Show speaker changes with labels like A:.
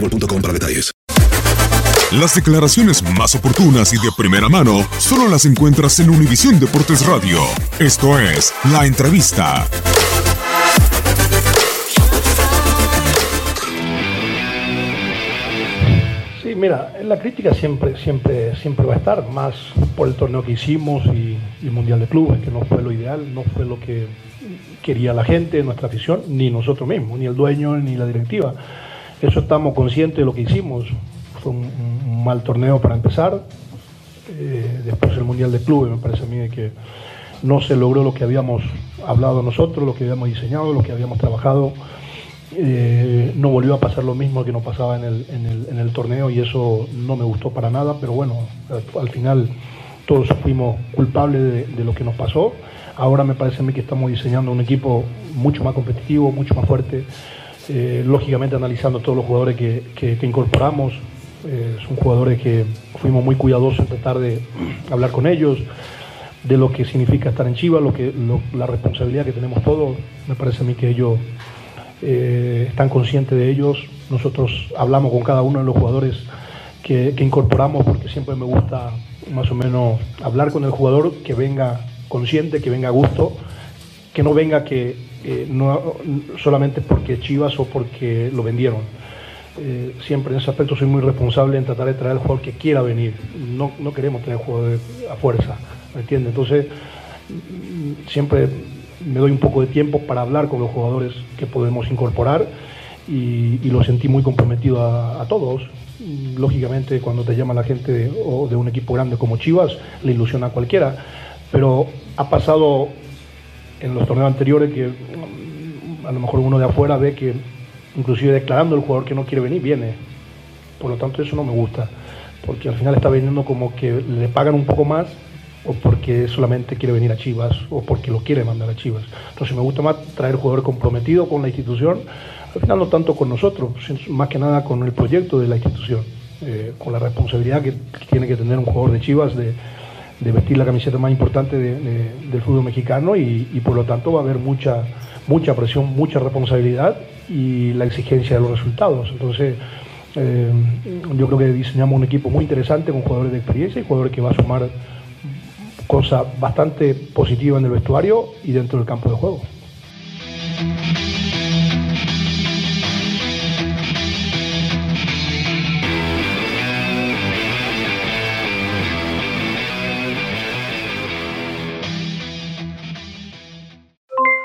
A: boostmobile.com para detalles.
B: Las declaraciones más oportunas y de primera mano solo las encuentras en Univisión Deportes Radio. Esto es La Entrevista.
C: Sí, mira, la crítica siempre, siempre, siempre va a estar, más por el torneo que hicimos y, el Mundial de Clubes, que no fue lo ideal, no fue lo que quería la gente, nuestra afición, ni nosotros mismos, ni el dueño, ni la directiva. Eso estamos conscientes de lo que hicimos. Fue un, mal torneo para empezar. Eh, después el Mundial de Clubes, me parece a mí que no se logró lo que habíamos hablado nosotros, lo que habíamos diseñado, lo que habíamos trabajado. Eh, no volvió a pasar lo mismo que nos pasaba en el, torneo y eso no me gustó para nada, pero bueno, al, al final todos fuimos culpables de, lo que nos pasó. Ahora me parece a mí que estamos diseñando un equipo mucho más competitivo, mucho más fuerte, eh, lógicamente analizando todos los jugadores que, que, incorporamos. Eh, son jugadores que fuimos muy cuidadosos en tratar de hablar con ellos, de lo que significa estar en Chivas, lo que, la responsabilidad que tenemos todos. Me parece a mí que ellos eh, están conscientes de ellos. Nosotros hablamos con cada uno de los jugadores que, que, incorporamos porque siempre me gusta más o menos hablar con el jugador que venga consciente, que venga a gusto, que no venga que eh, no solamente porque Chivas o porque lo vendieron. Eh, siempre en ese aspecto soy muy responsable en tratar de traer al jugador que quiera venir. No, no queremos tener jugadores a fuerza, ¿me entiendes? Entonces, siempre me doy un poco de tiempo para hablar con los jugadores que podemos incorporar y, lo sentí muy comprometido a, todos. Lógicamente, cuando te llama la gente de, o de un equipo grande como Chivas, le ilusiona a cualquiera, pero ha pasado en los torneos anteriores que a lo mejor uno de afuera ve que inclusive declarando el jugador que no quiere venir, viene. Por lo tanto, eso no me gusta, porque al final está viniendo como que le pagan un poco más o porque solamente quiere venir a Chivas o porque lo quiere mandar a Chivas. Entonces me gusta más traer jugador comprometido con la institución, al final no tanto con nosotros, más que nada con el proyecto de la institución, eh, con la responsabilidad que, tiene que tener un jugador de Chivas de, de vestir la camiseta más importante de, de, del fútbol mexicano y, por lo tanto va a haber mucha, mucha presión, mucha responsabilidad y la exigencia de los resultados. Entonces eh, yo creo que diseñamos un equipo muy interesante con jugadores de experiencia y jugadores que va a sumar cosa bastante positiva en el vestuario y dentro del campo de juego.